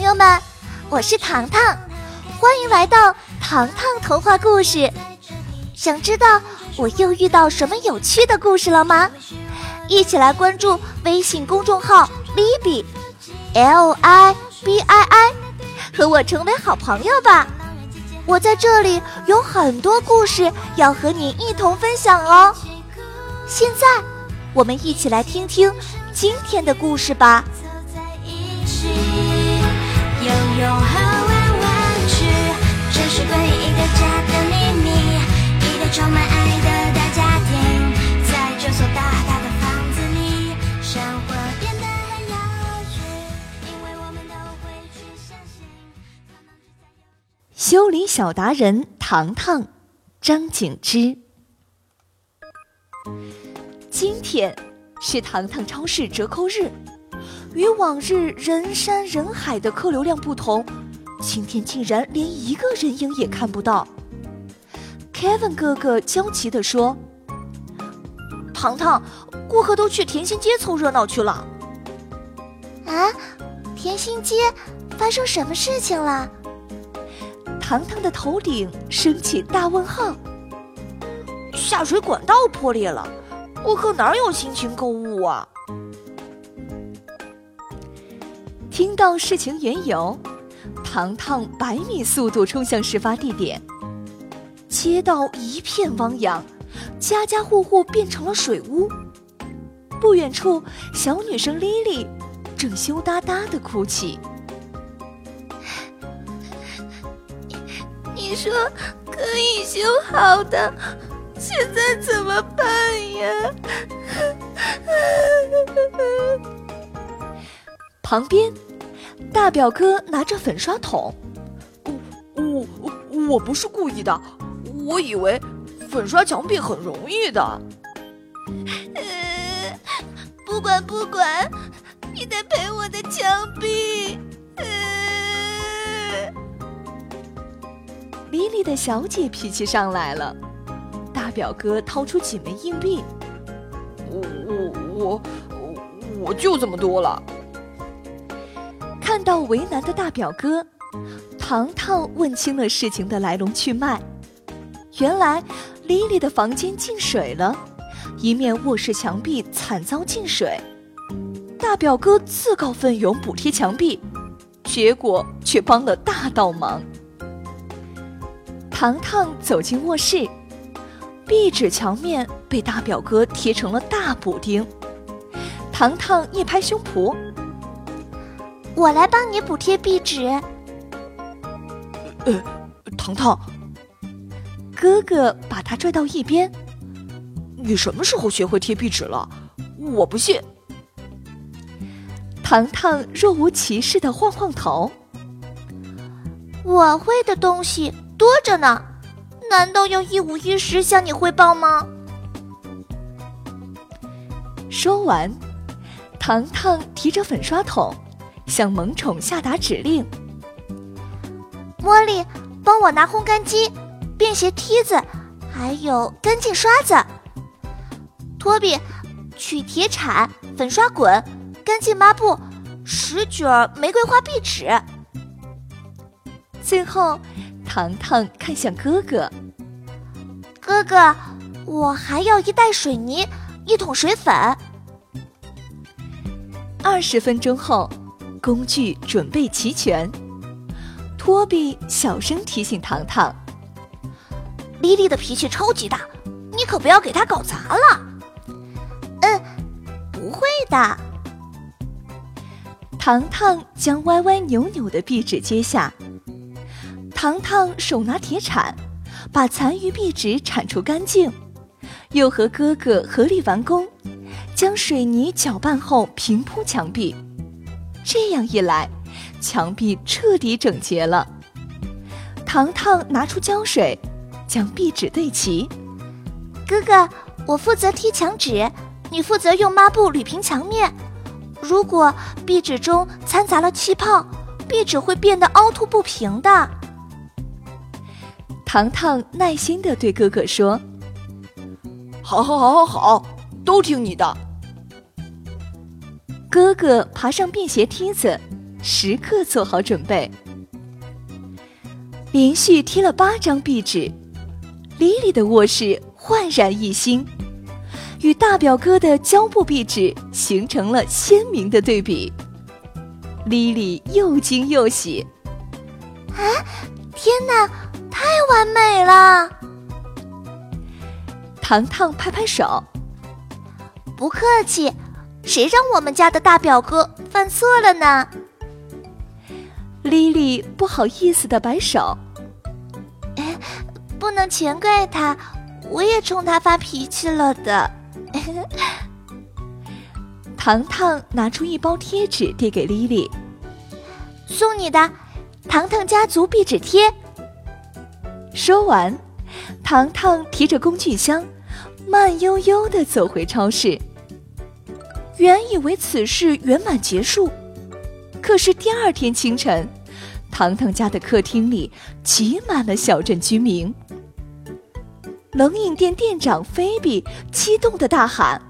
朋友们，我是糖糖，欢迎来到糖糖童话故事。想知道我又遇到什么有趣的故事了吗？一起来关注微信公众号 “Libi”，L I B I I，和我成为好朋友吧。我在这里有很多故事要和你一同分享哦。现在，我们一起来听听今天的故事吧。融合玩玩具这是关于一个家的秘密一个充满爱的大家庭在这所大大的房子里生活变得很有趣因为我们都会去相信他们只在修理小达人糖糖张景之。今天是糖糖超市折扣日。与往日人山人海的客流量不同，今天竟然连一个人影也看不到。Kevin 哥哥焦急地说：“糖糖，顾客都去甜心街凑热闹去了。”啊，甜心街发生什么事情了？糖糖的头顶升起大问号。下水管道破裂了，顾客哪有心情购物啊？听到事情缘由，糖糖百米速度冲向事发地点。街道一片汪洋，家家户户变成了水屋。不远处，小女生莉莉正羞答答的哭泣。你说可以修好的，现在怎么办呀？旁边，大表哥拿着粉刷桶。我我我不是故意的，我以为粉刷墙壁很容易的。呃不管不管，你得赔我的墙壁。莉莉的小姐脾气上来了，大表哥掏出几枚硬币，我我我我就这么多了。看到为难的大表哥，糖糖问清了事情的来龙去脉。原来莉莉的房间进水了，一面卧室墙壁惨遭进水，大表哥自告奋勇补贴墙壁，结果却帮了大倒忙。糖糖走进卧室，壁纸墙面被大表哥贴成了大补丁。糖糖一拍胸脯：“我来帮你补贴壁纸。”呃，糖糖，哥哥把他拽到一边：“你什么时候学会贴壁纸了？我不信。”糖糖若无其事的晃晃头：“我会的东西。”多着呢，难道要一五一十向你汇报吗？说完，糖糖提着粉刷桶，向萌宠下达指令：“茉莉，帮我拿烘干机、便携梯子，还有干净刷子。托比，取铁铲、粉刷滚、干净抹布、十卷玫瑰花壁纸。最后。”糖糖看向哥哥，哥哥，我还要一袋水泥，一桶水粉。二十分钟后，工具准备齐全。托比小声提醒糖糖：“莉莉的脾气超级大，你可不要给她搞砸了。”“嗯，不会的。”糖糖将歪歪扭扭的壁纸揭下。糖糖手拿铁铲，把残余壁纸铲除干净，又和哥哥合力完工，将水泥搅拌后平铺墙壁。这样一来，墙壁彻底整洁了。糖糖拿出胶水，将壁纸对齐。哥哥，我负责贴墙纸，你负责用抹布捋平墙面。如果壁纸中掺杂了气泡，壁纸会变得凹凸不平的。糖糖耐心的对哥哥说：“好，好，好，好，好，都听你的。”哥哥爬上便携梯子，时刻做好准备。连续贴了八张壁纸，莉莉的卧室焕然一新，与大表哥的胶布壁纸形成了鲜明的对比。莉莉又惊又喜，啊，天哪，太完美了！糖糖拍拍手，不客气，谁让我们家的大表哥犯错了呢？莉莉不好意思的摆手，哎，不能全怪他，我也冲他发脾气了的。糖糖拿出一包贴纸递给莉莉，送你的，糖糖家族壁纸贴。说完，糖糖提着工具箱，慢悠悠的走回超市。原以为此事圆满结束，可是第二天清晨，糖糖家的客厅里挤满了小镇居民。冷饮店店长菲比激动的大喊。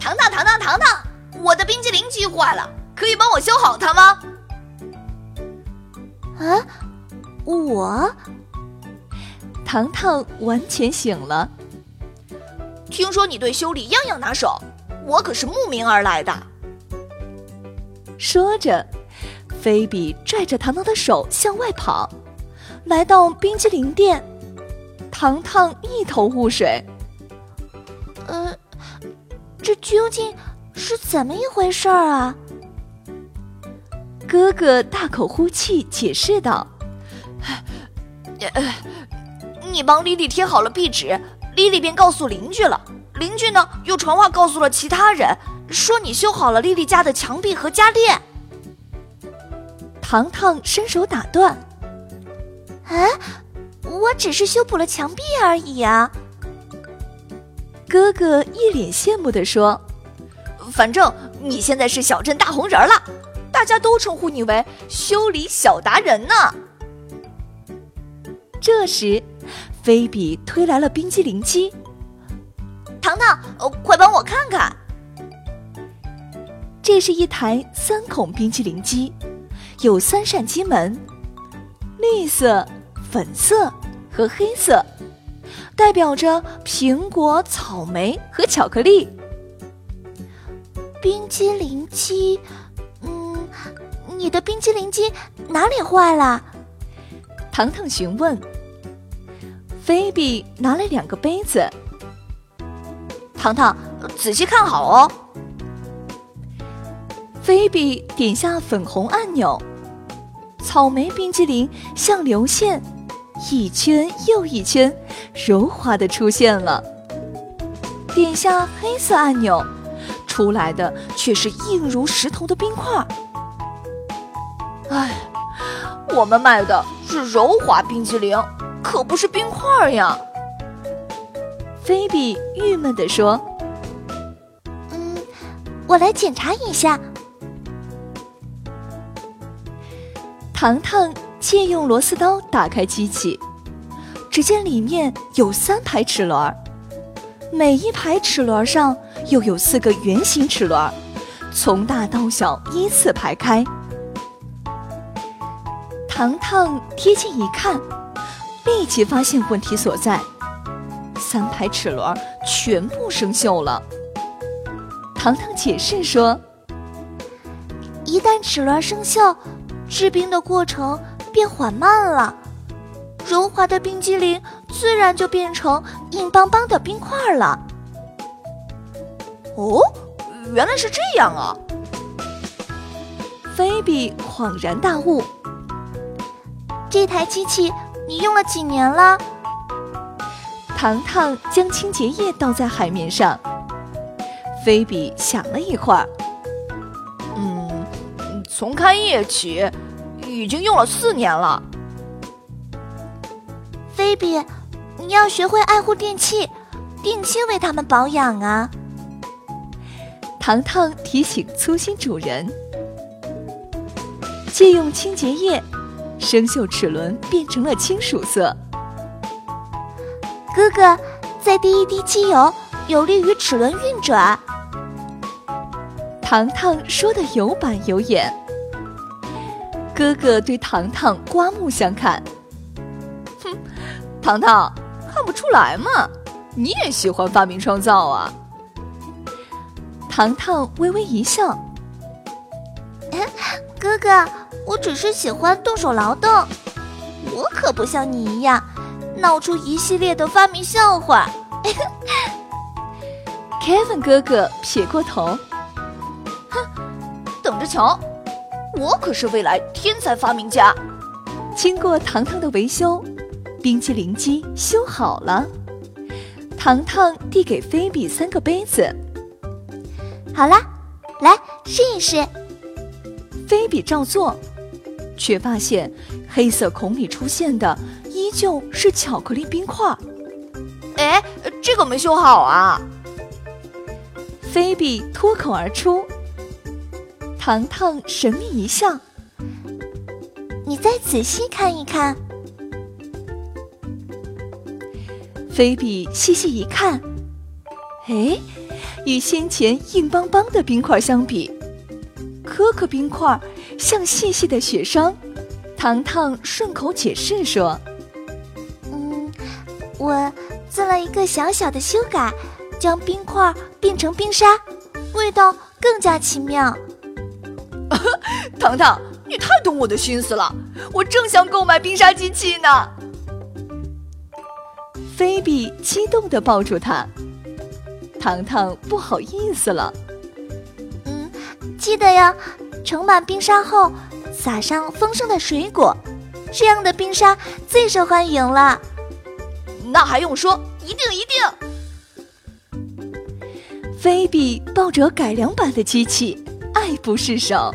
糖糖糖糖糖糖，我的冰激凌机坏了，可以帮我修好它吗？啊，我？糖糖完全醒了。听说你对修理样样拿手，我可是慕名而来的。说着，菲比拽着糖糖的手向外跑，来到冰激凌店，糖糖一头雾水。呃。这究竟是怎么一回事儿啊？哥哥大口呼气，解释道：“你帮莉莉贴好了壁纸，莉莉便告诉邻居了。邻居呢，又传话告诉了其他人，说你修好了莉莉家的墙壁和家电。”糖糖伸手打断：“啊，我只是修补了墙壁而已啊！”哥哥一脸羡慕地说：“反正你现在是小镇大红人了，大家都称呼你为修理小达人呢。”这时，菲比推来了冰激凌机。糖糖，快帮我看看，这是一台三孔冰淇淋机，有三扇机门，绿色、粉色和黑色。代表着苹果、草莓和巧克力。冰激凌机，嗯，你的冰激凌机哪里坏了？糖糖询问。菲比拿来两个杯子。糖糖，仔细看好哦。菲比点下粉红按钮，草莓冰激凌像流线。一圈又一圈，柔滑的出现了。点下黑色按钮，出来的却是硬如石头的冰块。唉，我们卖的是柔滑冰淇淋，可不是冰块呀。菲比郁闷地说：“嗯，我来检查一下。”糖糖。借用螺丝刀打开机器，只见里面有三排齿轮，每一排齿轮上又有四个圆形齿轮，从大到小依次排开。糖糖贴近一看，立即发现问题所在：三排齿轮全部生锈了。糖糖解释说：“一旦齿轮生锈，制冰的过程。”变缓慢了，柔滑的冰激凌自然就变成硬邦邦的冰块了。哦，原来是这样啊！菲比恍然大悟。这台机器你用了几年了？糖糖将清洁液倒在海面上。菲比想了一会儿，嗯，从开业起。已经用了四年了，菲比，你要学会爱护电器，定期为它们保养啊！糖糖提醒粗心主人，借用清洁液，生锈齿轮变成了金属色。哥哥，再滴一滴机油，有利于齿轮运转。糖糖说的有板有眼。哥哥对糖糖刮目相看。哼，糖糖，看不出来嘛，你也喜欢发明创造啊？糖糖微微一笑：“ 哥哥，我只是喜欢动手劳动，我可不像你一样，闹出一系列的发明笑话。” Kevin 哥哥撇过头，哼，等着瞧，我可是未来天才发明家。经过糖糖的维修，冰淇淋机修好了。糖糖递给菲比三个杯子，好啦，来试一试。菲比照做，却发现黑色孔里出现的依旧是巧克力冰块。哎，这个没修好啊！菲比脱口而出。糖糖神秘一笑：“你再仔细看一看。”菲比细细一看，哎，与先前硬邦邦的冰块相比，颗颗冰块像细细的雪霜。糖糖顺口解释说：“嗯，我做了一个小小的修改。”将冰块变成冰沙，味道更加奇妙。糖糖，你太懂我的心思了，我正想购买冰沙机器呢。菲比激动地抱住他，糖糖不好意思了。嗯，记得呀，盛满冰沙后撒上丰盛的水果，这样的冰沙最受欢迎了。那还用说？一定一定。菲比抱着改良版的机器，爱不释手。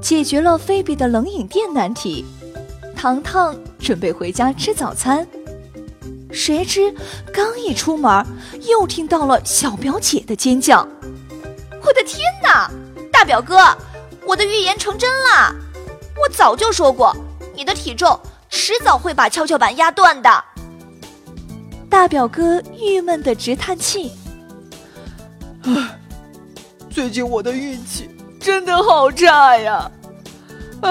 解决了菲比的冷饮店难题，糖糖准备回家吃早餐。谁知刚一出门，又听到了小表姐的尖叫：“我的天哪，大表哥，我的预言成真了！我早就说过，你的体重迟早会把跷跷板压断的。”大表哥郁闷的直叹气。唉，最近我的运气真的好差呀！唉，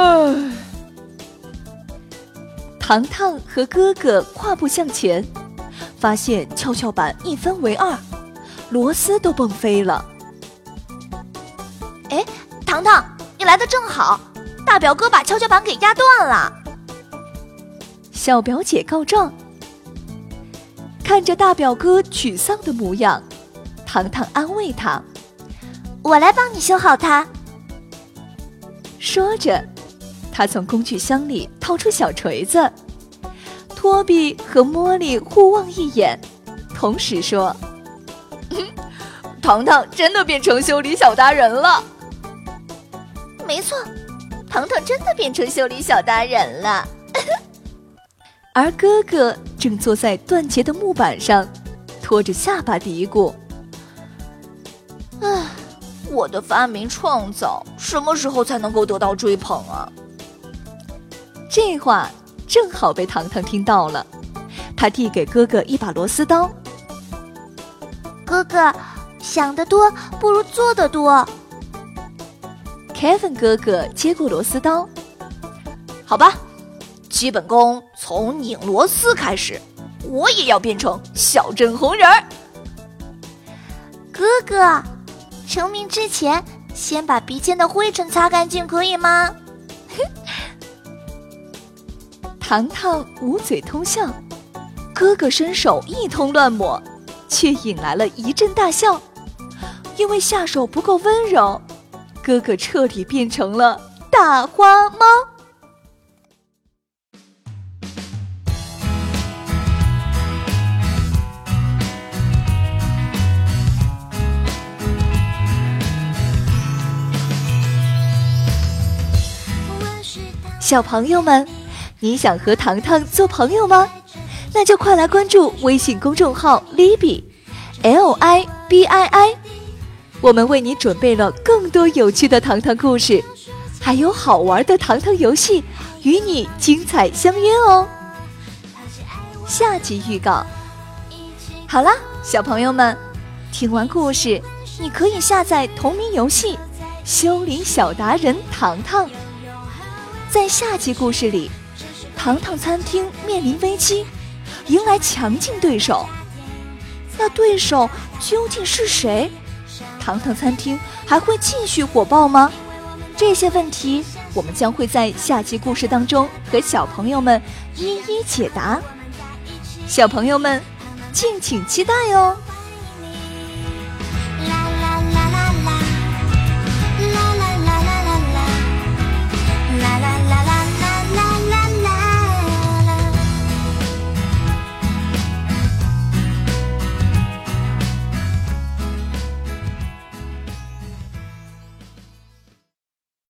糖糖和哥哥跨步向前，发现跷跷板一分为二，螺丝都蹦飞了。哎，糖糖，你来的正好，大表哥把跷跷板给压断了。小表姐告状，看着大表哥沮丧的模样。糖糖安慰他：“我来帮你修好它。”说着，他从工具箱里掏出小锤子。托比和茉莉互望一眼，同时说：“糖糖真的变成修理小达人了。”没错，糖糖真的变成修理小达人了。而哥哥正坐在断节的木板上，拖着下巴嘀咕。唉，我的发明创造什么时候才能够得到追捧啊？这话正好被糖糖听到了，他递给哥哥一把螺丝刀。哥哥，想得多不如做得多。Kevin 哥哥接过螺丝刀，好吧，基本功从拧螺丝开始，我也要变成小镇红人儿。哥哥。成名之前，先把鼻尖的灰尘擦干净，可以吗？糖糖捂嘴偷笑，哥哥伸手一通乱抹，却引来了一阵大笑。因为下手不够温柔，哥哥彻底变成了大花猫。小朋友们，你想和糖糖做朋友吗？那就快来关注微信公众号 “Libby”，L I B I I，我们为你准备了更多有趣的糖糖故事，还有好玩的糖糖游戏，与你精彩相约哦。下集预告。好啦，小朋友们，听完故事，你可以下载同名游戏《修理小达人糖糖》。在下集故事里，糖糖餐厅面临危机，迎来强劲对手。那对手究竟是谁？糖糖餐厅还会继续火爆吗？这些问题，我们将会在下集故事当中和小朋友们一一解答。小朋友们，敬请期待哦！